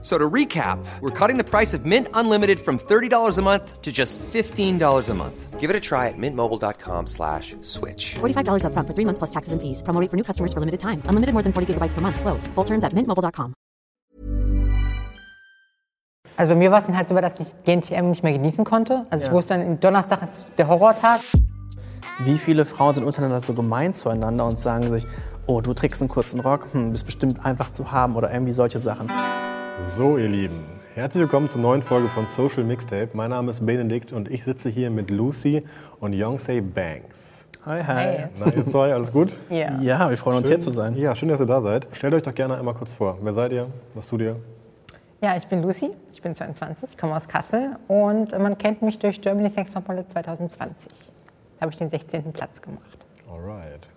So to recap, we're cutting the price of Mint Unlimited from $30 a month to just $15 a month. Give it a try at mintmobile.com slash switch. $45 upfront for three months plus taxes and fees. Promo rate for new customers for limited time. Unlimited more than 40 gigabytes per month. Slows. Full terms at mintmobile.com. Also bei mir war es dann halt so, dass ich GNTM nicht mehr genießen konnte. Also ich Ja. wusste dann, Donnerstag ist der Horrortag. Wie viele Frauen sind untereinander so gemein zueinander und sagen sich, oh, du trägst einen kurzen Rock, hm, bist bestimmt einfach zu haben oder irgendwie solche Sachen. So, ihr Lieben, herzlich willkommen zur neuen Folge von Social Mixtape. Mein Name ist Benedikt und ich sitze hier mit Lucy und Yongsei Banks. Hi, hi. Na, ihr zwei, alles gut? Ja. Ja, wir freuen uns hier zu sein. Ja, schön, dass ihr da seid. Stellt euch doch gerne einmal kurz vor. Wer seid ihr? Was tut ihr? Ja, ich bin Lucy, ich bin 22, komme aus Kassel und man kennt mich durch Germany's Next Top Model 2020. Da habe ich den 16. Platz gemacht. Alright.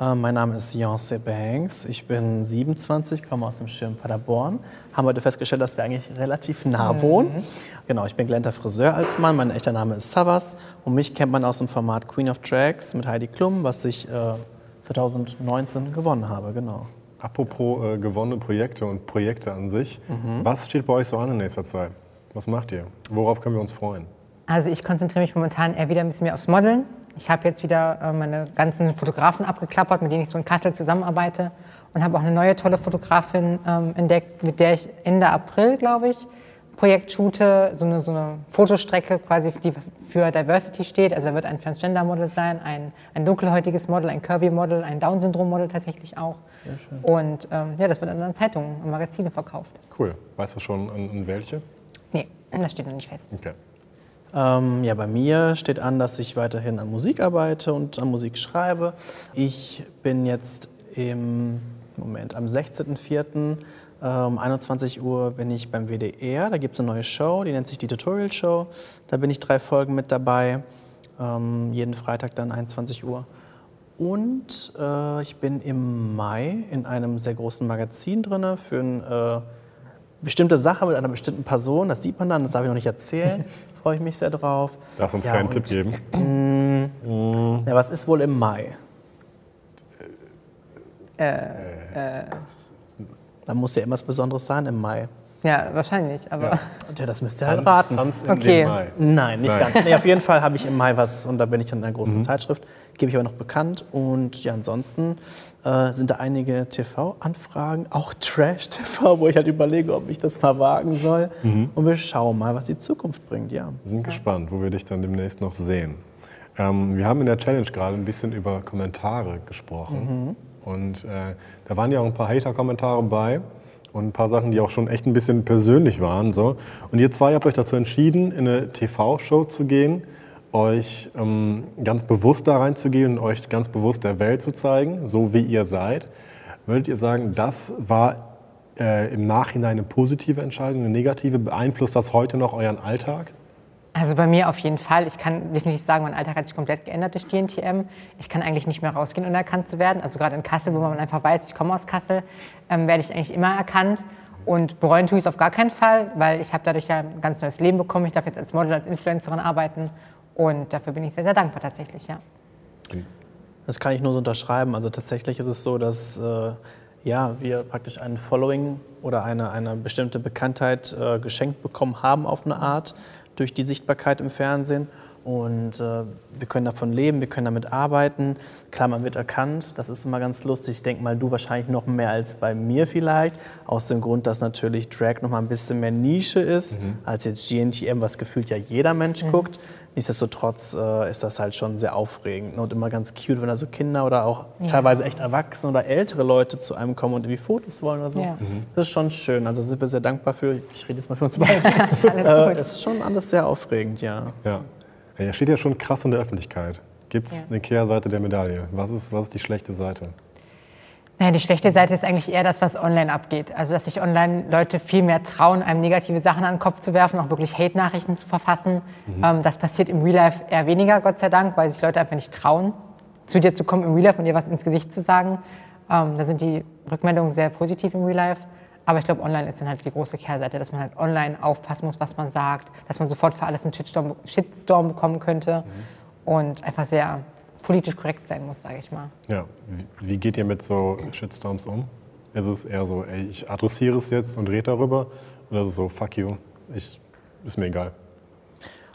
Äh, mein Name ist Beyoncé Banks. Ich bin 27, komme aus dem schönen Paderborn. Haben heute festgestellt, dass wir eigentlich relativ nah wohnen. Genau, ich bin gelernter Friseur als Mann. Mein echter Name ist Savas. Und mich kennt man aus dem Format Queen of Drags mit Heidi Klum, was ich äh, 2019 gewonnen habe. Genau. Apropos äh, gewonnene Projekte und Projekte an sich. Mhm. Was steht bei euch so an in nächster Zeit? Was macht ihr? Worauf können wir uns freuen? Also ich konzentriere mich momentan eher wieder ein bisschen mehr aufs Modeln. Ich habe jetzt wieder äh, meine ganzen Fotografen abgeklappert, mit denen ich so in Kassel zusammenarbeite und habe auch eine neue tolle Fotografin ähm, entdeckt, mit der ich Ende April, glaube ich, Projekt shoote, so eine, so eine Fotostrecke quasi, die für Diversity steht. Also da wird ein Transgender-Model sein, ein, ein dunkelhäutiges Model, ein Curvy-Model, ein Down-Syndrom-Model tatsächlich auch. Und ähm, ja, das wird in Zeitungen und Magazine verkauft. Cool. Weißt du schon an, an welche? Nee, das steht noch nicht fest. Okay. Ähm, ja, bei mir steht an, dass ich weiterhin an Musik arbeite und an Musik schreibe. Ich bin jetzt im Moment am 16.04. äh, um 21 Uhr bin ich beim WDR. Da gibt es eine neue Show, die nennt sich die Tutorial Show. Da bin ich drei Folgen mit dabei. Ähm, jeden Freitag dann 21 Uhr. Und äh, ich bin im Mai in einem sehr großen Magazin drin für eine äh, bestimmte Sache mit einer bestimmten Person. Das sieht man dann, das darf ich noch nicht erzählen. Freue ich mich sehr drauf. Darf uns Ja, keinen und- Tipp geben. Ja, was ist wohl im Mai? Da muss ja irgendwas Besonderes sein im Mai. Ja, wahrscheinlich, aber Tja, das müsst ihr halt raten. Tanz in Okay. Mai. Nein, nicht Nein. Mhm. ganz. Nee, auf jeden Fall habe ich im Mai was und da bin ich dann in einer großen Zeitschrift. Gebe ich aber noch bekannt. Und ja, ansonsten äh, sind da einige TV-Anfragen, auch Trash-TV, wo ich halt überlege, ob ich das mal wagen soll. Mhm. Und wir schauen mal, was die Zukunft bringt. Ja. Wir sind gespannt, wo wir dich dann demnächst noch sehen. Ähm, wir haben in der Challenge gerade ein bisschen über Kommentare gesprochen. Und äh, da waren ja auch ein paar Hater-Kommentare bei und ein paar Sachen, die auch schon echt ein bisschen persönlich waren. So. Und ihr zwei habt euch dazu entschieden, in eine TV-Show zu gehen, euch ähm, ganz bewusst da reinzugehen und euch ganz bewusst der Welt zu zeigen, so wie ihr seid. Würdet ihr sagen, das war äh, im Nachhinein eine positive Entscheidung, eine negative? Beeinflusst das heute noch euren Alltag? Also bei mir auf jeden Fall. Ich kann definitiv sagen, mein Alltag hat sich komplett geändert durch GNTM. Ich kann eigentlich nicht mehr rausgehen, ohne erkannt zu werden. Also gerade in Kassel, wo man einfach weiß, ich komme aus Kassel, ähm, werde ich eigentlich immer erkannt. Und bereuen tue ich es auf gar keinen Fall, weil ich habe dadurch ja ein ganz neues Leben bekommen. Ich darf jetzt als Model, als Influencerin arbeiten. Und dafür bin ich sehr, sehr dankbar tatsächlich, ja. Das kann ich nur so unterschreiben. Also tatsächlich ist es so, dass äh, ja, wir praktisch ein Following oder eine, eine bestimmte Bekanntheit äh, geschenkt bekommen haben auf eine Art durch die Sichtbarkeit im Fernsehen. Und äh, wir können davon leben, wir können damit arbeiten. Klar, man wird erkannt, das ist immer ganz lustig. Ich denke mal, du wahrscheinlich noch mehr als bei mir vielleicht. Aus dem Grund, dass natürlich Drag noch mal ein bisschen mehr Nische ist, als jetzt GNTM, was gefühlt ja jeder Mensch guckt. Nichtsdestotrotz äh, ist das halt schon sehr aufregend ne? und immer ganz cute, wenn da so Kinder oder auch teilweise echt Erwachsene oder ältere Leute zu einem kommen und irgendwie Fotos wollen oder so. Ja. Das ist schon schön. Also sind wir sehr dankbar für. Ich rede jetzt mal für uns beide. Alles äh, gut. es ist schon alles sehr aufregend, ja. Ja. Er steht ja schon krass in der Öffentlichkeit. Gibt es Ja. eine Kehrseite der Medaille? Was ist, was ist die schlechte Seite? Naja, die schlechte Seite ist eigentlich eher das, was online abgeht. Also, dass sich online Leute viel mehr trauen, einem negative Sachen an den Kopf zu werfen, auch wirklich Hate-Nachrichten zu verfassen. Ähm, das passiert im Real Life eher weniger, Gott sei Dank, weil sich Leute einfach nicht trauen, zu dir zu kommen im Real Life und dir was ins Gesicht zu sagen. Ähm, da sind die Rückmeldungen sehr positiv im Real Life. Aber ich glaube, online ist dann halt die große Kehrseite, dass man halt online aufpassen muss, was man sagt, dass man sofort für alles einen Shitstorm, Shitstorm bekommen könnte und einfach sehr politisch korrekt sein muss, sage ich mal. Ja. Wie, wie geht ihr mit so Shitstorms um? Ist es eher so, ey, ich adressiere es jetzt und rede darüber? Oder ist es so, fuck you, ich, ist mir egal?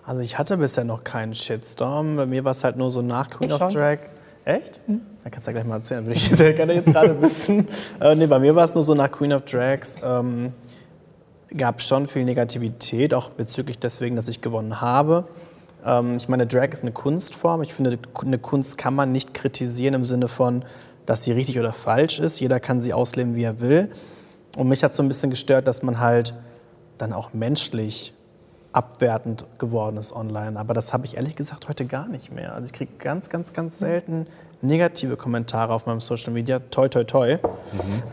Also ich hatte bisher noch keinen Shitstorm. Bei mir war es halt nur so nach Queen Ich of schon. Drag. Echt? Dann kannst du ja gleich mal erzählen, würde ich sehr gerne jetzt gerade wissen. Äh, nee, bei mir war es nur so nach Queen of Drags. Ähm, gab schon viel Negativität, auch bezüglich deswegen, dass ich gewonnen habe. Ähm, ich meine, Drag ist eine Kunstform. Ich finde, eine Kunst kann man nicht kritisieren im Sinne von, dass sie richtig oder falsch ist. Jeder kann sie ausleben, wie er will. Und mich hat so ein bisschen gestört, dass man halt dann auch menschlich abwertend geworden ist online. Aber das habe ich ehrlich gesagt heute gar nicht mehr. Also ich kriege ganz, ganz, ganz selten negative Kommentare auf meinem Social Media. Toi, toi, toi.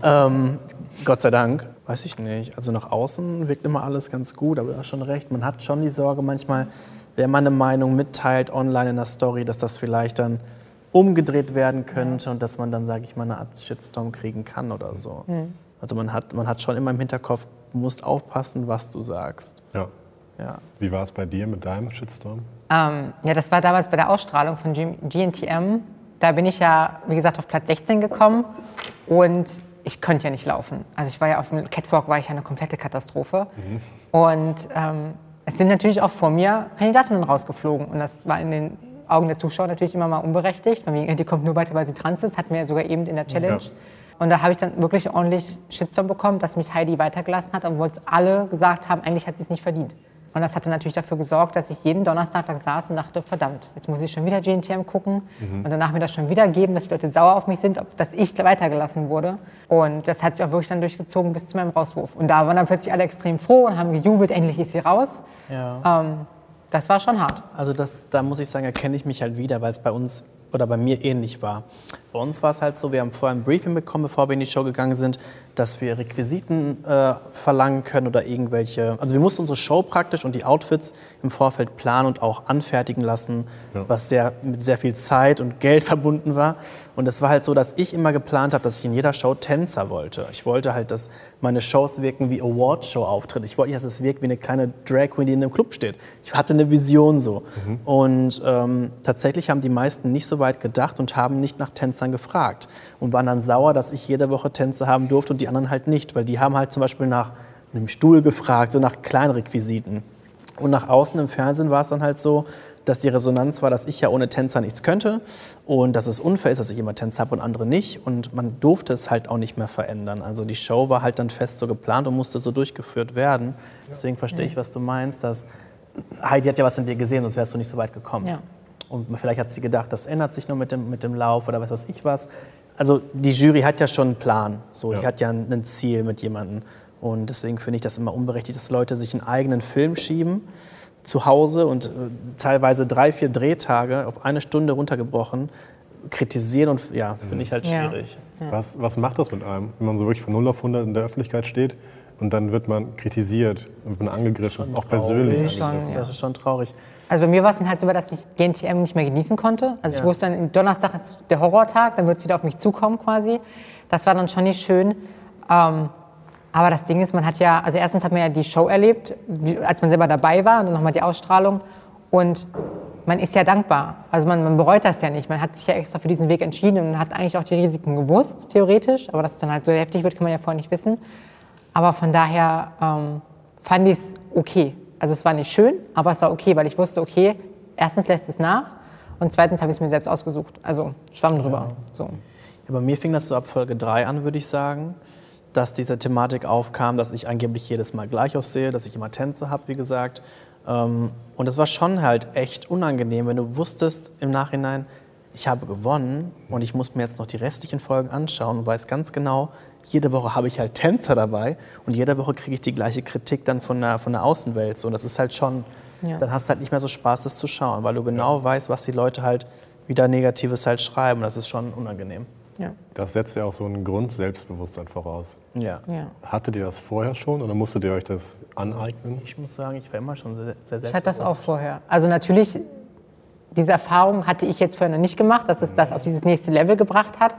Ähm, Gott sei Dank. Weiß ich nicht. Also nach außen wirkt immer alles ganz gut, aber du hast schon recht. Man hat schon die Sorge manchmal, wenn man eine Meinung mitteilt online in der Story, dass das vielleicht dann umgedreht werden könnte und dass man dann, sage ich mal, eine Art Shitstorm kriegen kann oder so. Also man hat, man hat schon immer im Hinterkopf, du musst aufpassen, was du sagst. Ja. Ja. Wie war es bei dir mit deinem Shitstorm? Ähm, ja, das war damals bei der Ausstrahlung von GNTM. Da bin ich ja, wie gesagt, auf Platz 16 gekommen und ich konnte ja nicht laufen. Also ich war ja auf dem Catwalk, war ich ja eine komplette Katastrophe. Und ähm, es sind natürlich auch vor mir Kandidatinnen rausgeflogen und das war in den Augen der Zuschauer natürlich immer mal unberechtigt. Von wegen, die kommt nur weiter, weil sie trans ist, hatten wir ja sogar eben in der Challenge. Ja. Und da habe ich dann wirklich ordentlich Shitstorm bekommen, dass mich Heidi weitergelassen hat, obwohl es alle gesagt haben, eigentlich hat sie es nicht verdient. Und das hatte natürlich dafür gesorgt, dass ich jeden Donnerstag da saß und dachte, verdammt, jetzt muss ich schon wieder GNTM gucken und danach mir das schon wieder geben, dass die Leute sauer auf mich sind, ob, dass ich weitergelassen wurde. Und das hat sich auch wirklich dann durchgezogen bis zu meinem Rauswurf. Und da waren dann plötzlich alle extrem froh und haben gejubelt, endlich ist sie raus. Ja. Ähm, das war schon hart. Also das, da muss ich sagen, erkenne ich mich halt wieder, weil es bei uns oder bei mir ähnlich war. Bei uns war es halt so, wir haben vorher ein Briefing bekommen, bevor wir in die Show gegangen sind, dass wir Requisiten äh, verlangen können oder irgendwelche. Also wir mussten unsere Show praktisch und die Outfits im Vorfeld planen und auch anfertigen lassen, Ja. was sehr, mit sehr viel Zeit und Geld verbunden war. Und es war halt so, dass ich immer geplant habe, dass ich in jeder Show Tänzer wollte. Ich wollte halt, dass meine Shows wirken wie Awardshow-Auftritte. Ich wollte nicht, dass es wirkt wie eine kleine Drag Queen, die in einem Club steht. Ich hatte eine Vision so. Und ähm, tatsächlich haben die meisten nicht so weit gedacht und haben nicht nach Tänzern gefragt. Und waren dann sauer, dass ich jede Woche Tänze haben durfte und die anderen halt nicht. Weil die haben halt zum Beispiel nach einem Stuhl gefragt, so nach Kleinrequisiten. Und nach außen im Fernsehen war es dann halt so, dass die Resonanz war, dass ich ja ohne Tänzer nichts könnte und dass es unfair ist, dass ich immer Tänzer habe und andere nicht. Und man durfte es halt auch nicht mehr verändern. Also die Show war halt dann fest so geplant und musste so durchgeführt werden. Deswegen verstehe ich, was du meinst, dass Heidi hat ja was in dir gesehen, sonst wärst du nicht so weit gekommen. Ja. Und vielleicht hat sie gedacht, das ändert sich nur mit dem, mit dem Lauf oder was weiß ich was. Also die Jury hat ja schon einen Plan. So, Die Ja. hat ja ein, Ziel mit jemandem. Und deswegen finde ich das immer unberechtigt, dass Leute sich einen eigenen Film schieben zu Hause und äh, teilweise drei, vier Drehtage auf eine Stunde runtergebrochen kritisieren und ja, das finde ich halt Ja. schwierig. Was, was macht das mit einem, wenn man so wirklich von 0 auf 100 in der Öffentlichkeit steht und dann wird man kritisiert, wird man angegriffen, auch persönlich traurig. Schon, angegriffen? ja. Das ist schon traurig. Also bei mir war es dann halt so, dass ich GNTM nicht mehr genießen konnte. Also ich Ja. wusste dann, Donnerstag ist der Horrortag, dann wird es wieder auf mich zukommen quasi. Das war dann schon nicht schön. Ähm, aber das Ding ist, man hat ja, also erstens hat man ja die Show erlebt, wie, als man selber dabei war und dann nochmal die Ausstrahlung. Und man ist ja dankbar. Also man, man bereut das ja nicht. Man hat sich ja extra für diesen Weg entschieden und hat eigentlich auch die Risiken gewusst, theoretisch. Aber dass es dann halt so heftig wird, kann man ja vorher nicht wissen. Aber von daher ähm, fand ich es okay. Also es war nicht schön, aber es war okay, weil ich wusste, okay, erstens lässt es nach und zweitens habe ich es mir selbst ausgesucht. Also schwamm drüber. So. Ja, bei mir fing das so ab Folge 3 an, würde ich sagen, dass diese Thematik aufkam, dass ich angeblich jedes Mal gleich aussehe, dass ich immer Tänze habe, wie gesagt. Ähm, Und es war schon halt echt unangenehm, wenn du wusstest im Nachhinein, ich habe gewonnen und ich muss mir jetzt noch die restlichen Folgen anschauen und weiß ganz genau, jede Woche habe ich halt Tänzer dabei und jede Woche kriege ich die gleiche Kritik dann von der, von der Außenwelt. So, und das ist halt schon, Ja. dann hast du halt nicht mehr so Spaß, das zu schauen, weil du genau weißt, was die Leute halt wieder Negatives halt schreiben. Das ist schon unangenehm. Ja. Das setzt ja auch so ein Grundselbstbewusstsein voraus. Ja. Ja. Hattet ihr das vorher schon oder musstet ihr euch das aneignen? Ich muss sagen, ich war immer schon sehr, sehr Ich hatte das auch selbstbewusst. vorher. Also natürlich, diese Erfahrung hatte ich jetzt vorher noch nicht gemacht, dass es das auf dieses nächste Level gebracht hat.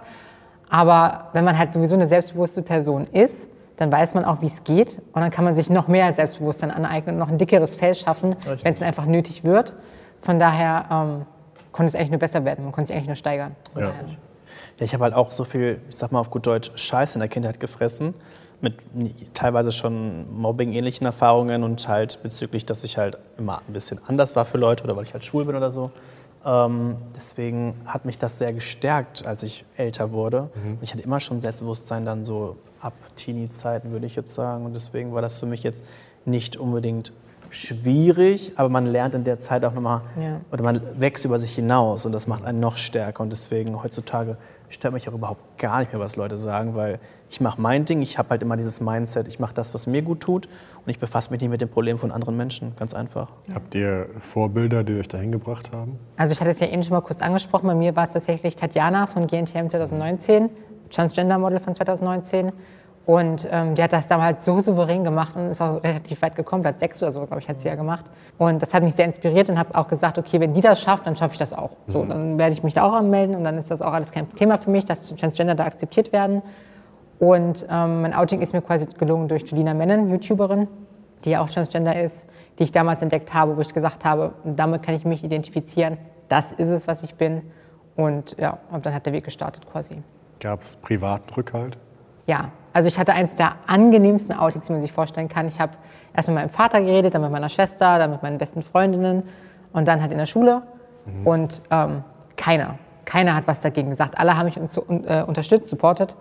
Aber wenn man halt sowieso eine selbstbewusste Person ist, dann weiß man auch, wie es geht. Und dann kann man sich noch mehr Selbstbewusstsein aneignen und noch ein dickeres Fell schaffen, wenn es dann einfach nötig wird. Von daher ähm, konnte es eigentlich nur besser werden. Man konnte sich eigentlich nur steigern. Ja. Ja, ich habe halt auch so viel, ich sag mal auf gut Deutsch, Scheiß in der Kindheit gefressen. Mit teilweise schon Mobbing-ähnlichen Erfahrungen und halt bezüglich, dass ich halt immer ein bisschen anders war für Leute oder weil ich halt schwul bin oder so. Ähm, deswegen hat mich das sehr gestärkt, als ich älter wurde. Und ich hatte immer schon Selbstbewusstsein dann so ab Teenie-Zeiten, würde ich jetzt sagen. Und deswegen war das für mich jetzt nicht unbedingt schwierig, aber man lernt in der Zeit auch nochmal, Ja. oder man wächst über sich hinaus und das macht einen noch stärker. Und deswegen heutzutage stört mich auch überhaupt gar nicht mehr, was Leute sagen, weil ich mache mein Ding, ich habe halt immer dieses Mindset, ich mache das, was mir gut tut und ich befasse mich nicht mit den Problemen von anderen Menschen, ganz einfach. Habt ihr Vorbilder, die euch dahin gebracht haben? Also ich hatte es ja eben schon mal kurz angesprochen. Bei mir war es tatsächlich Tatjana von GNTM 2019, Transgender-Model von 2019. Und ähm, die hat das damals so souverän gemacht und ist auch relativ weit gekommen. Platz 6 oder so, glaube ich, hat sie ja gemacht. Und das hat mich sehr inspiriert und habe auch gesagt, okay, wenn die das schafft, dann schaffe ich das auch. So, dann werde ich mich da auch anmelden und dann ist das auch alles kein Thema für mich, dass Transgender da akzeptiert werden. Und ähm, mein Outing ist mir quasi gelungen durch Julina Mennen, YouTuberin, die ja auch Transgender ist, die ich damals entdeckt habe, wo ich gesagt habe, damit kann ich mich identifizieren. Das ist es, was ich bin. Und ja, und dann hat der Weg gestartet quasi. Gab es privaten Rückhalt? Ja, also ich hatte eins der angenehmsten Outings, die man sich vorstellen kann. Ich habe erst mit meinem Vater geredet, dann mit meiner Schwester, dann mit meinen besten Freundinnen und dann halt in der Schule. Und ähm, keiner, keiner hat was dagegen gesagt. Alle haben mich äh, unterstützt, supportet.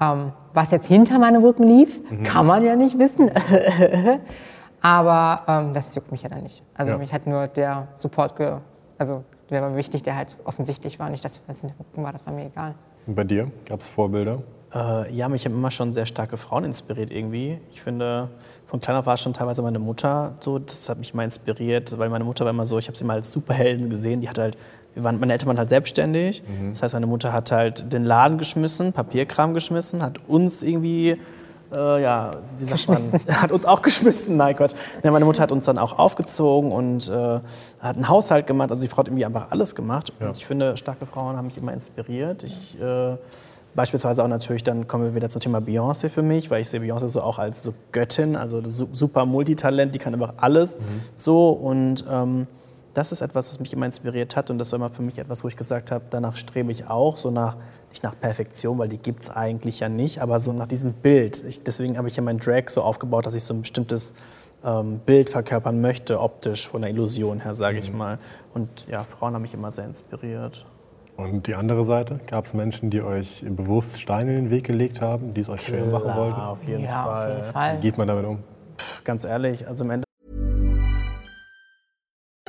Ähm, was jetzt hinter meinem Rücken lief, kann man ja nicht wissen. Aber ähm, das juckt mich ja dann nicht. Also Ja. mich hat nur der Support, ge also der war wichtig, der halt offensichtlich war. Nicht das, was hinter Rücken war, das war mir egal. Und bei dir? Gab es Vorbilder? Äh, ja, mich haben immer schon sehr starke Frauen inspiriert irgendwie. Ich finde, von klein auf war schon teilweise meine Mutter so, das hat mich mal inspiriert, weil meine Mutter war immer so, ich habe sie mal als Superhelden gesehen, die hat halt, wir waren, meine Eltern waren halt selbstständig, das heißt, meine Mutter hat halt den Laden geschmissen, Papierkram geschmissen, hat uns irgendwie, äh, ja, wie sagt man, hat uns auch geschmissen, nein Gott. Ja, meine Mutter hat uns dann auch aufgezogen und äh, hat einen Haushalt gemacht, also die Frau hat irgendwie einfach alles gemacht. Und ich finde, starke Frauen haben mich immer inspiriert. Ich, äh, Beispielsweise auch natürlich, dann kommen wir wieder zum Thema Beyoncé für mich, weil ich sehe Beyoncé so auch als so Göttin, also super Multitalent, die kann einfach alles so und ähm, das ist etwas, was mich immer inspiriert hat und das war immer für mich etwas, wo ich gesagt habe, danach strebe ich auch, so nach, nicht nach Perfektion, weil die gibt es eigentlich ja nicht, aber so nach diesem Bild. Ich, deswegen habe ich ja meinen Drag so aufgebaut, dass ich so ein bestimmtes ähm, Bild verkörpern möchte, optisch, von der Illusion her, sage ich mal. Und ja, Frauen haben mich immer sehr inspiriert. Und die andere Seite? Gab es Menschen, die euch bewusst Steine in den Weg gelegt haben, die es euch schwer machen wollten? auf jeden ja, Fall. auf jeden Fall. Wie geht man damit um? Ganz ehrlich, also im Ende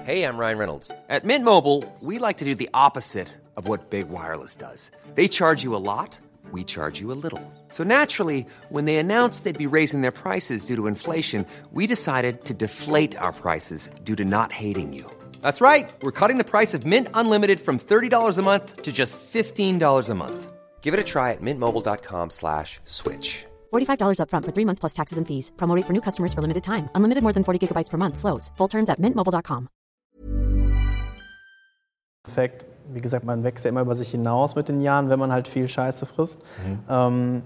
Hey, I'm Ryan Reynolds. At Mint Mobile, we like to do the opposite of what Big Wireless does. They charge you a lot, we charge you a little. So naturally, when they announced they'd be raising their prices due to inflation, we decided to deflate our prices due to not hating you. That's right. We're cutting the price of Mint Unlimited from $30 a month to just $15 a month. Give it a try at mintmobile.com slash switch. $45 upfront for three months plus taxes and fees. Promo rate for new customers for limited time. Unlimited more than 40 gigabytes per month. Slows. Full terms at mintmobile.com. Endeffekt, wie gesagt, man wächst ja immer über sich hinaus mit den Jahren, wenn man halt viel Scheiße frisst. Ähm,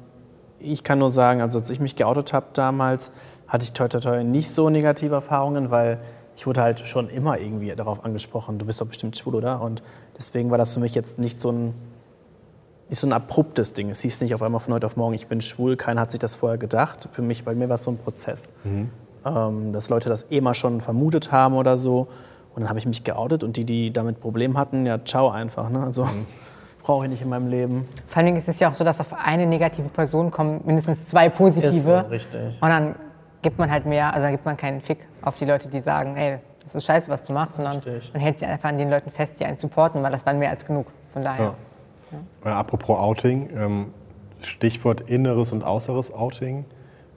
ich kann nur sagen, also als ich mich geoutet habe damals, hatte ich toi toi toi nicht so negative Erfahrungen, weil ich wurde halt schon immer irgendwie darauf angesprochen, du bist doch bestimmt schwul, oder? Und deswegen war das für mich jetzt nicht so ein, nicht so ein abruptes Ding. Es hieß nicht auf einmal von heute auf morgen, ich bin schwul, keiner hat sich das vorher gedacht. Für mich, bei mir war es so ein Prozess. Ähm, dass Leute das eh mal schon vermutet haben oder so. Und dann habe ich mich geoutet und die, die damit Problem hatten, ja, ciao einfach. Ne? Also brauche ich nicht in meinem Leben. Vor allen Dingen ist es ja auch so, dass auf eine negative Person kommen mindestens zwei positive. Ist so, richtig. Und dann gibt man halt mehr, also dann gibt man keinen Fick auf die Leute, die sagen, ey, das ist scheiße, was du machst, sondern Richtig. man hält sich einfach an den Leuten fest, die einen supporten, weil das waren mehr als genug. Von daher. Äh, apropos Outing, ähm, Stichwort inneres und äußeres Outing.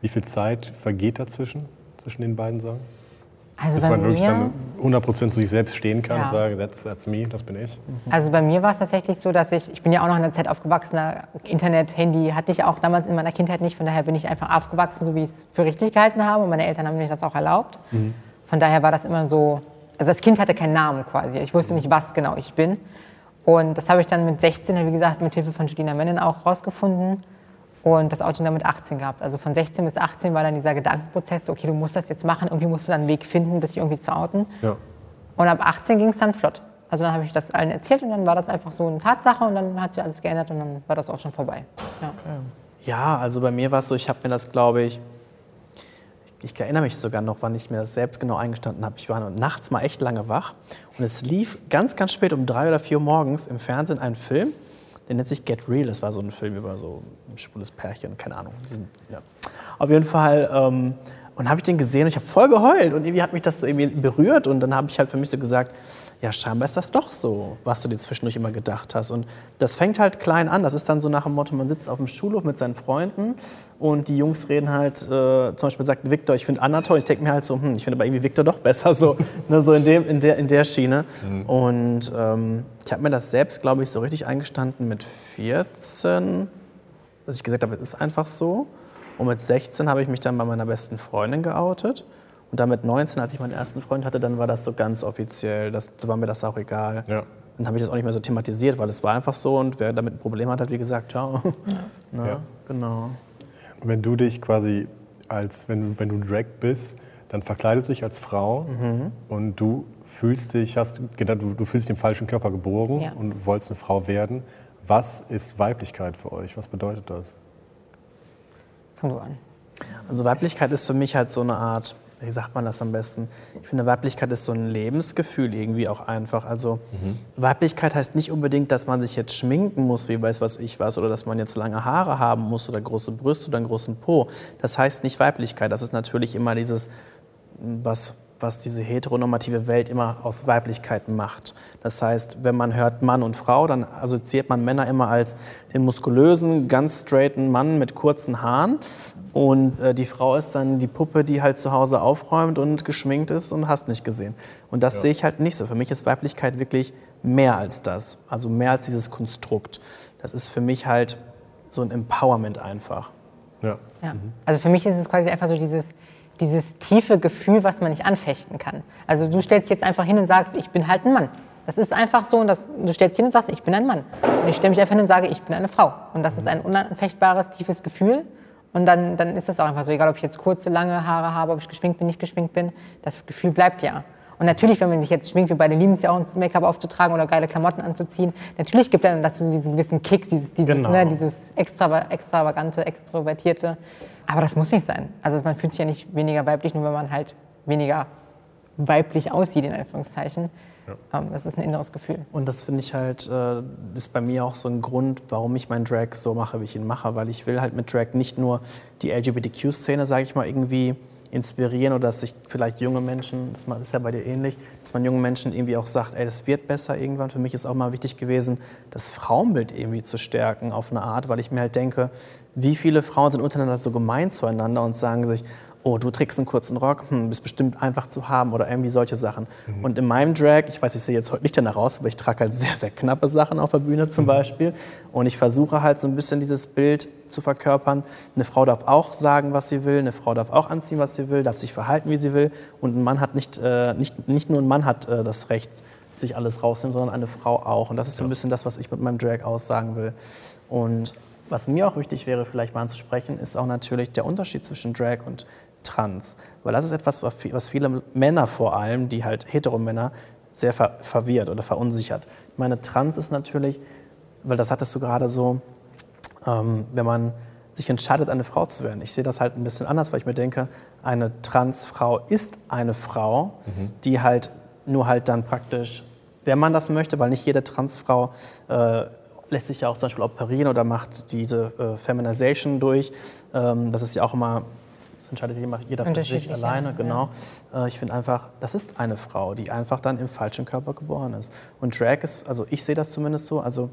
Wie viel Zeit vergeht dazwischen, zwischen den beiden Sachen? Also bei man wirklich mir, dann 100% zu sich selbst stehen kann Ja. und sagen, that's, that's me, das bin ich. also bei mir war es tatsächlich so, dass ich, ich bin ja auch noch in der Zeit aufgewachsen, Internet, Handy hatte ich auch damals in meiner Kindheit nicht, von daher bin ich einfach aufgewachsen, so wie ich es für richtig gehalten habe und meine Eltern haben mir das auch erlaubt. Von daher war das immer so, also das Kind hatte keinen Namen quasi, ich wusste nicht, was genau ich bin. Und das habe ich dann mit 16, wie gesagt, mit Hilfe von Julina Mennen auch rausgefunden. Und das Outing dann mit 18 gehabt. Also von 16 bis 18 war dann dieser Gedankenprozess, okay, du musst das jetzt machen, irgendwie musst du dann einen Weg finden, dich irgendwie zu outen. Ja. Und ab 18 ging es dann flott. Also dann habe ich das allen erzählt und dann war das einfach so eine Tatsache und dann hat sich alles geändert und dann war das auch schon vorbei. Ja. Ja, also bei mir war es so, ich habe mir das, glaube ich, ich erinnere mich sogar noch, wann ich mir das selbst genau eingestanden habe. Ich war nachts mal echt lange wach und es lief ganz, ganz spät um drei oder vier Uhr morgens im Fernsehen ein Film, der nennt sich Get Real. Das war so ein Film über so ein schwules Pärchen, keine Ahnung. Sind, ja. Auf jeden Fall. Ähm, und habe ich den gesehen und ich habe voll geheult und irgendwie hat mich das so irgendwie berührt und dann habe ich halt für mich so gesagt, ja, scheinbar ist das doch so, was du dir zwischendurch immer gedacht hast. Und das fängt halt klein an. Das ist dann so nach dem Motto, man sitzt auf dem Schulhof mit seinen Freunden und die Jungs reden halt, äh, zum Beispiel sagt Victor, ich finde Anna toll. Ich denke mir halt so, hm, ich finde aber irgendwie Victor doch besser, so, ne, so in, dem, in, der, in der Schiene. Mhm. Und ähm, ich habe mir das selbst, glaube ich, so richtig eingestanden mit 14, dass ich gesagt habe, es ist einfach so. Und mit 16 habe ich mich dann bei meiner besten Freundin geoutet. Und dann mit 19, als ich meinen ersten Freund hatte, dann war das so ganz offiziell. Das war mir das auch egal. Ja. Dann habe ich das auch nicht mehr so thematisiert, weil es war einfach so. Und wer damit ein Problem hat, hat wie gesagt, ciao. Ja. Na, ja. Genau. Und wenn du dich quasi als, wenn, wenn du Drag bist, dann verkleidest du dich als Frau mhm. und du fühlst dich, hast, du, du fühlst dich im falschen Körper geboren ja. und wolltest eine Frau werden. Was ist Weiblichkeit für euch? Was bedeutet das? Fang du an. Also Weiblichkeit ist für mich halt so eine Art wie sagt man das am besten? Ich finde, Weiblichkeit ist so ein Lebensgefühl irgendwie auch einfach. Also mhm. Weiblichkeit heißt nicht unbedingt, dass man sich jetzt schminken muss, wie weiß was ich was, oder dass man jetzt lange Haare haben muss oder große Brüste oder einen großen Po. Das heißt nicht Weiblichkeit. Das ist natürlich immer dieses, was was diese heteronormative Welt immer aus Weiblichkeit macht. Das heißt, wenn man hört Mann und Frau, dann assoziiert man Männer immer als den muskulösen, ganz straighten Mann mit kurzen Haaren. Und äh, die Frau ist dann die Puppe, die halt zu Hause aufräumt und geschminkt ist und hast nicht gesehen. Und das ja. sehe ich halt nicht so. Für mich ist Weiblichkeit wirklich mehr als das. Also mehr als dieses Konstrukt. Das ist für mich halt so ein Empowerment einfach. Ja. ja. Mhm. Also für mich ist es quasi einfach so dieses, dieses tiefe Gefühl, was man nicht anfechten kann. Also du stellst dich jetzt einfach hin und sagst, ich bin halt ein Mann. Das ist einfach so, und das, du stellst dich hin und sagst, ich bin ein Mann. Und ich stelle mich einfach hin und sage, ich bin eine Frau. Und das ist ein unanfechtbares, tiefes Gefühl. Und dann, dann ist das auch einfach so, egal ob ich jetzt kurze, lange Haare habe, ob ich geschminkt bin, nicht geschminkt bin, das Gefühl bleibt ja. Und natürlich, wenn man sich jetzt schminkt, wir beide lieben es ja auch, uns Make-up aufzutragen oder geile Klamotten anzuziehen, natürlich gibt einem das so diesen gewissen Kick, dieses, dieses, genau. ne, dieses extra, extravagante, extrovertierte. Aber das muss nicht sein. Also man fühlt sich ja nicht weniger weiblich, nur wenn man halt weniger weiblich aussieht, in Anführungszeichen. Ja. Ähm, das ist ein inneres Gefühl. Und das finde ich halt, äh, ist bei mir auch so ein Grund, warum ich meinen Drag so mache, wie ich ihn mache. Weil ich will halt mit Drag nicht nur die LGBTQ-Szene, sage ich mal, irgendwie inspirieren oder dass sich vielleicht junge Menschen, das ist ja bei dir ähnlich, dass man jungen Menschen irgendwie auch sagt, ey, das wird besser irgendwann. Für mich ist auch mal wichtig gewesen, das Frauenbild irgendwie zu stärken auf eine Art, weil ich mir halt denke, wie viele Frauen sind untereinander so gemein zueinander und sagen sich, oh, du trägst einen kurzen Rock, hm, bist bestimmt einfach zu haben oder irgendwie solche Sachen. Mhm. Und in meinem Drag, ich weiß, ich sehe jetzt heute nicht danach aus, aber ich trage halt sehr, sehr knappe Sachen auf der Bühne zum mhm. Beispiel. Und ich versuche halt so ein bisschen dieses Bild zu verkörpern. Eine Frau darf auch sagen, was sie will, eine Frau darf auch anziehen, was sie will, darf sich verhalten, wie sie will. Und ein Mann hat nicht, äh, nicht, nicht nur ein Mann hat äh, das Recht, sich alles rauszunehmen, sondern eine Frau auch. Und das ist so ein bisschen das, was ich mit meinem Drag aussagen will. Und was mir auch wichtig wäre, vielleicht mal anzusprechen, ist auch natürlich der Unterschied zwischen Drag und Trans. Weil das ist etwas, was viele Männer vor allem, die halt Heteromänner, sehr ver verwirrt oder verunsichert. Ich meine, Trans ist natürlich, weil das hattest du gerade so, ähm, wenn man sich entscheidet, eine Frau zu werden. Ich sehe das halt ein bisschen anders, weil ich mir denke, eine Transfrau ist eine Frau, mhm. die halt nur halt dann praktisch, wenn man das möchte, weil nicht jede Transfrau äh, lässt sich ja auch zum Beispiel operieren oder macht diese äh, Feminization durch. Ähm, das ist ja auch immer entscheidet jeder für sich alleine, genau. Ja. Äh, ich finde einfach, das ist eine Frau, die einfach dann im falschen Körper geboren ist. Und Drag ist, also ich sehe das zumindest so, also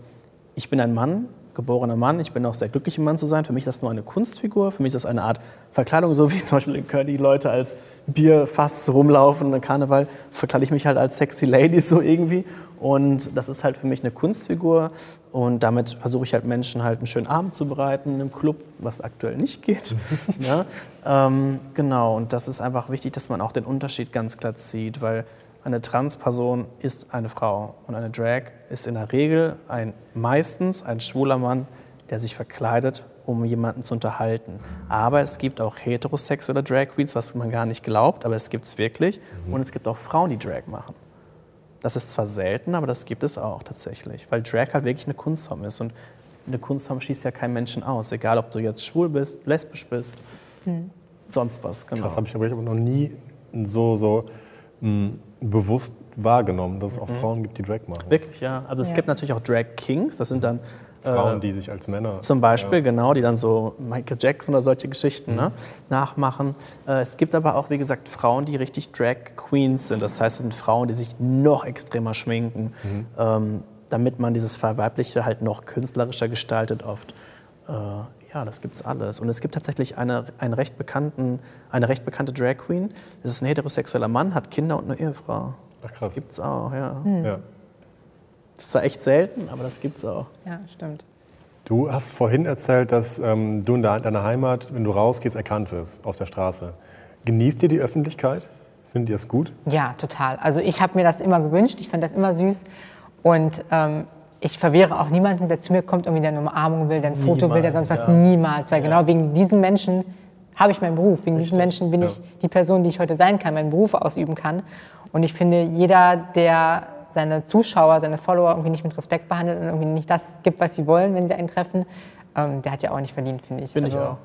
ich bin ein Mann, geborener Mann, ich bin auch sehr glücklich, ein Mann zu sein. Für mich ist das nur eine Kunstfigur, für mich ist das eine Art Verkleidung, so wie zum Beispiel in Köln die Leute als Bierfass rumlaufen, in Karneval verkleide ich mich halt als sexy Lady so irgendwie. Und das ist halt für mich eine Kunstfigur. Und damit versuche ich halt Menschen halt einen schönen Abend zu bereiten im Club, was aktuell nicht geht. ja, ähm, genau, und das ist einfach wichtig, dass man auch den Unterschied ganz klar sieht, weil eine Transperson ist eine Frau und eine Drag ist in der Regel ein, meistens ein schwuler Mann, der sich verkleidet um jemanden zu unterhalten. Aber es gibt auch heterosexuelle Drag Queens, was man gar nicht glaubt, aber es gibt es wirklich. Mhm. Und es gibt auch Frauen, die Drag machen. Das ist zwar selten, aber das gibt es auch tatsächlich, weil Drag halt wirklich eine Kunstform ist. Und eine Kunstform schießt ja keinen Menschen aus, egal ob du jetzt schwul bist, lesbisch bist, sonst was. Genau. Das habe ich aber noch nie so, so mh, bewusst wahrgenommen, dass es auch Frauen gibt, die Drag machen. Wirklich, ja. Also es Ja. gibt natürlich auch Drag Kings, das sind dann äh, Frauen, die sich als Männer. Zum Beispiel, genau, die dann so Michael Jackson oder solche Geschichten ne, nachmachen. Äh, es gibt aber auch, wie gesagt, Frauen, die richtig Drag Queens sind. Das heißt, es sind Frauen, die sich noch extremer schminken, ähm, damit man dieses Verweibliche halt noch künstlerischer gestaltet oft. Äh, ja, das gibt's alles. Und es gibt tatsächlich eine, einen recht bekannten, eine recht bekannte Drag Queen. Das ist ein heterosexueller Mann, hat Kinder und eine Ehefrau. Ach, krass. Das gibt's auch, ja. Ja. Das ist zwar echt selten, aber das gibt's auch. Ja, stimmt. Du hast vorhin erzählt, dass ähm, du in de- deiner Heimat, wenn du rausgehst, erkannt wirst auf der Straße. Genießt ihr die Öffentlichkeit? Findet ihr es gut? Ja, total. Also ich habe mir das immer gewünscht, ich fand das immer süß. Und ähm, ich verwehre auch niemanden, der zu mir kommt, irgendwie der eine Umarmung will, der ein Foto will, der sonst was. ja. Niemals. Weil genau wegen diesen Menschen habe ich meinen Beruf. Wegen diesen Menschen bin ich die Person, die ich heute sein kann, meinen Beruf ausüben kann. Und ich finde, jeder, der seine Zuschauer, seine Follower irgendwie nicht mit Respekt behandelt und irgendwie nicht das gibt, was sie wollen, wenn sie einen treffen, ähm, der hat ja auch nicht verdient, finde ich. Finde ich auch.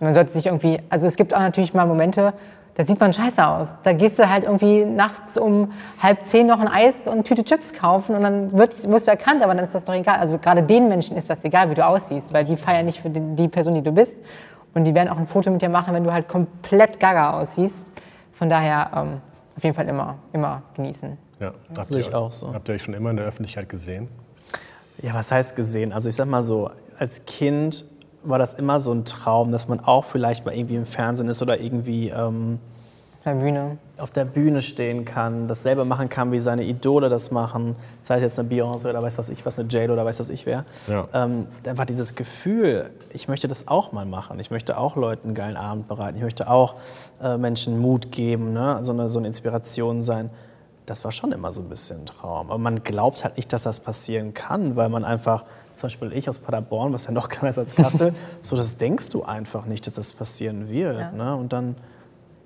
Man sollte sich irgendwie, also es gibt auch natürlich mal Momente, da sieht man scheiße aus. Da gehst du halt irgendwie nachts um halb zehn noch ein Eis und eine Tüte Chips kaufen und dann wird, wirst du erkannt, aber dann ist das doch egal. Also gerade den Menschen ist das egal, wie du aussiehst, weil die feiern nicht für die, die Person, die du bist. Und die werden auch ein Foto mit dir machen, wenn du halt komplett gaga aussiehst. Von daher ähm, auf jeden Fall immer, immer genießen. Ja. Habt sehe ihr, ich auch so. Habt ihr euch schon immer in der Öffentlichkeit gesehen? Ja, was heißt gesehen? Also ich sag mal so, als Kind war das immer so ein Traum, dass man auch vielleicht mal irgendwie im Fernsehen ist oder irgendwie ähm, Auf der Bühne. auf der Bühne stehen kann, dasselbe machen kann, wie seine Idole das machen, sei es jetzt eine Beyoncé oder weiß was ich was, eine J-Lo oder weiß was ich wer. Ja. Ähm, einfach dieses Gefühl, ich möchte das auch mal machen. Ich möchte auch Leuten einen geilen Abend bereiten. Ich möchte auch äh, Menschen Mut geben, ne? so, eine, so eine Inspiration sein. Das war schon immer so ein bisschen ein Traum. Aber man glaubt halt nicht, dass das passieren kann, weil man einfach, zum Beispiel ich aus Paderborn, was ja noch kleiner ist als Kassel, so das denkst du einfach nicht, dass das passieren wird. Ja. Ne? Und dann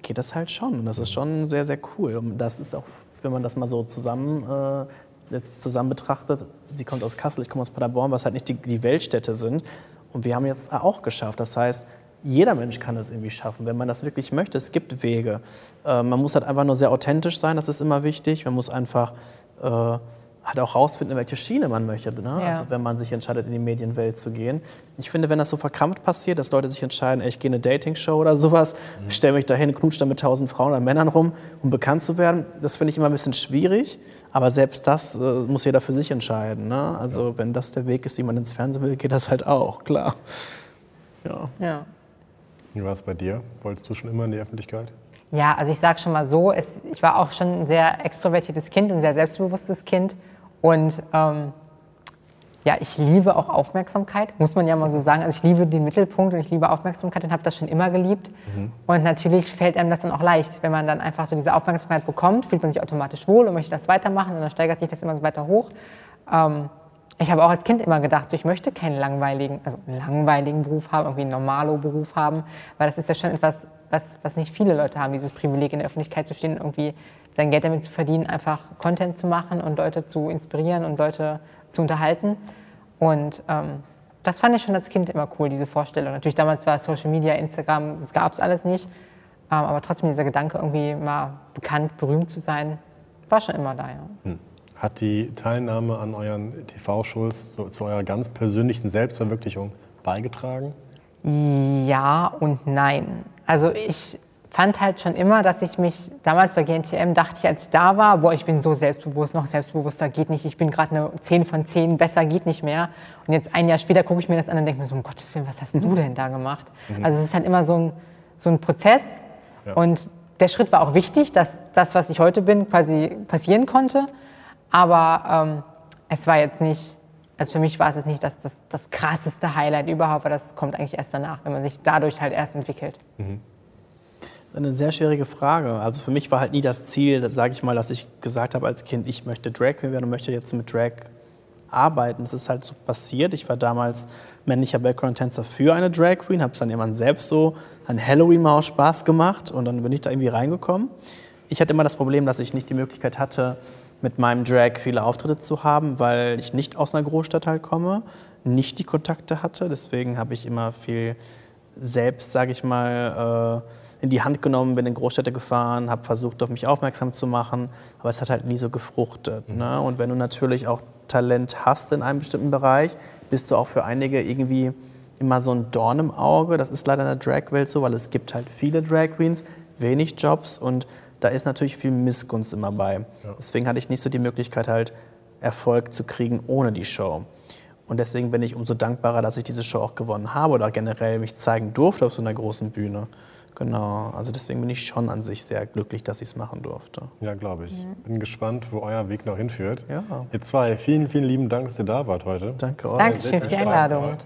geht das halt schon. Und das ist schon sehr, sehr cool. Und das ist auch, wenn man das mal so zusammen, äh, jetzt zusammen betrachtet, sie kommt aus Kassel, ich komme aus Paderborn, was halt nicht die, die Weltstädte sind. Und wir haben jetzt auch geschafft. Das heißt, jeder Mensch kann das irgendwie schaffen, wenn man das wirklich möchte. Es gibt Wege. Äh, man muss halt einfach nur sehr authentisch sein, das ist immer wichtig. Man muss einfach äh, halt auch rausfinden, in welche Schiene man möchte. Ne? Ja. Also wenn man sich entscheidet, in die Medienwelt zu gehen. Ich finde, wenn das so verkrampft passiert, dass Leute sich entscheiden, ey, ich gehe in eine Dating-Show oder sowas, stelle mich dahin, knutsche da mit tausend Frauen oder Männern rum, um bekannt zu werden, das finde ich immer ein bisschen schwierig. Aber selbst das äh, muss jeder für sich entscheiden. Ne? Also wenn das der Weg ist, wie man ins Fernsehen will, geht das halt auch, klar. Ja. Ja. Wie war es bei dir? Wolltest du schon immer in die Öffentlichkeit? Ja, also ich sage schon mal so, es, ich war auch schon ein sehr extrovertiertes Kind und ein sehr selbstbewusstes Kind. Und ähm, ja, ich liebe auch Aufmerksamkeit, muss man ja mal so sagen. Also ich liebe den Mittelpunkt und ich liebe Aufmerksamkeit und habe das schon immer geliebt. Und natürlich fällt einem das dann auch leicht, wenn man dann einfach so diese Aufmerksamkeit bekommt, fühlt man sich automatisch wohl und möchte das weitermachen und dann steigert sich das immer so weiter hoch. Ähm, ich habe auch als Kind immer gedacht, so, ich möchte keinen langweiligen, also langweiligen Beruf haben, irgendwie einen Normalo-Beruf haben, weil das ist ja schon etwas, was, was nicht viele Leute haben, dieses Privileg in der Öffentlichkeit zu stehen und irgendwie sein Geld damit zu verdienen, einfach Content zu machen und Leute zu inspirieren und Leute zu unterhalten. Und ähm, das fand ich schon als Kind immer cool, diese Vorstellung. Natürlich damals war Social Media, Instagram, das gab es alles nicht. Ähm, aber trotzdem dieser Gedanke, irgendwie mal bekannt, berühmt zu sein, war schon immer da, ja. Hat die Teilnahme an euren TV-Shows zu, zu eurer ganz persönlichen Selbstverwirklichung beigetragen? Ja und nein. Also ich fand halt schon immer, dass ich mich damals bei GNTM dachte ich, als ich da war, boah, ich bin so selbstbewusst, noch selbstbewusster geht nicht, ich bin gerade eine 10 von 10, besser geht nicht mehr. Und jetzt ein Jahr später gucke ich mir das an und denke mir so, um Gottes Willen, was hast du denn da gemacht? Also es ist halt immer so ein, so ein Prozess Ja. und der Schritt war auch wichtig, dass das, was ich heute bin, quasi passieren konnte. Aber ähm, es war jetzt nicht, also für mich war es jetzt nicht das, das, das krasseste Highlight überhaupt, weil das kommt eigentlich erst danach, wenn man sich dadurch halt erst entwickelt. Eine sehr schwierige Frage. Also für mich war halt nie das Ziel, sage ich mal, dass ich gesagt habe als Kind, ich möchte Drag Queen werden und möchte jetzt mit Drag arbeiten. Es ist halt so passiert. Ich war damals männlicher Background-Tänzer für eine Drag Queen, habe es dann irgendwann selbst so an Halloween mal Spaß gemacht und dann bin ich da irgendwie reingekommen. Ich hatte immer das Problem, dass ich nicht die Möglichkeit hatte, mit meinem Drag viele Auftritte zu haben, weil ich nicht aus einer Großstadt halt komme, nicht die Kontakte hatte. Deswegen habe ich immer viel selbst, sage ich mal, äh, in die Hand genommen, bin in Großstädte gefahren, habe versucht, auf mich aufmerksam zu machen, aber es hat halt nie so gefruchtet. Mhm. Ne? Und wenn du natürlich auch Talent hast in einem bestimmten Bereich, bist du auch für einige irgendwie immer so ein Dorn im Auge. Das ist leider in der Drag-Welt so, weil es gibt halt viele Drag Queens, wenig Jobs und da ist natürlich viel Missgunst immer bei. Ja. Deswegen hatte ich nicht so die Möglichkeit, halt Erfolg zu kriegen ohne die Show. Und deswegen bin ich umso dankbarer, dass ich diese Show auch gewonnen habe oder generell mich zeigen durfte auf so einer großen Bühne. Genau, also deswegen bin ich schon an sich sehr glücklich, dass ich es machen durfte. Ja, glaube ich. Bin gespannt, wo euer Weg noch hinführt. Ja. Ihr zwei, vielen, vielen lieben Dank, dass ihr da wart heute. Danke euch. Dankeschön für die Einladung.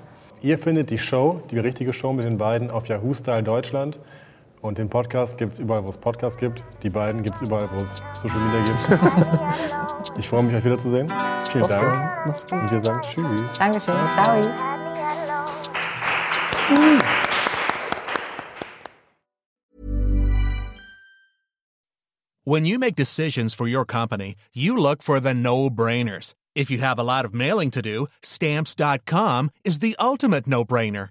Ihr findet die Show, die richtige Show mit den beiden auf Yahoo Style Deutschland. Und den Podcast gibt es überall, wo es Podcasts gibt. Die beiden gibt es überall, wo es Social Media gibt. ich freue mich, euch wiederzusehen. Vielen Dank. Mach's gut. Und wir sagen Tschüss. Dankeschön. Ciao. When you make decisions for your company, you look for the no-brainers. If you have a lot of mailing to do, stamps.com is the ultimate no-brainer.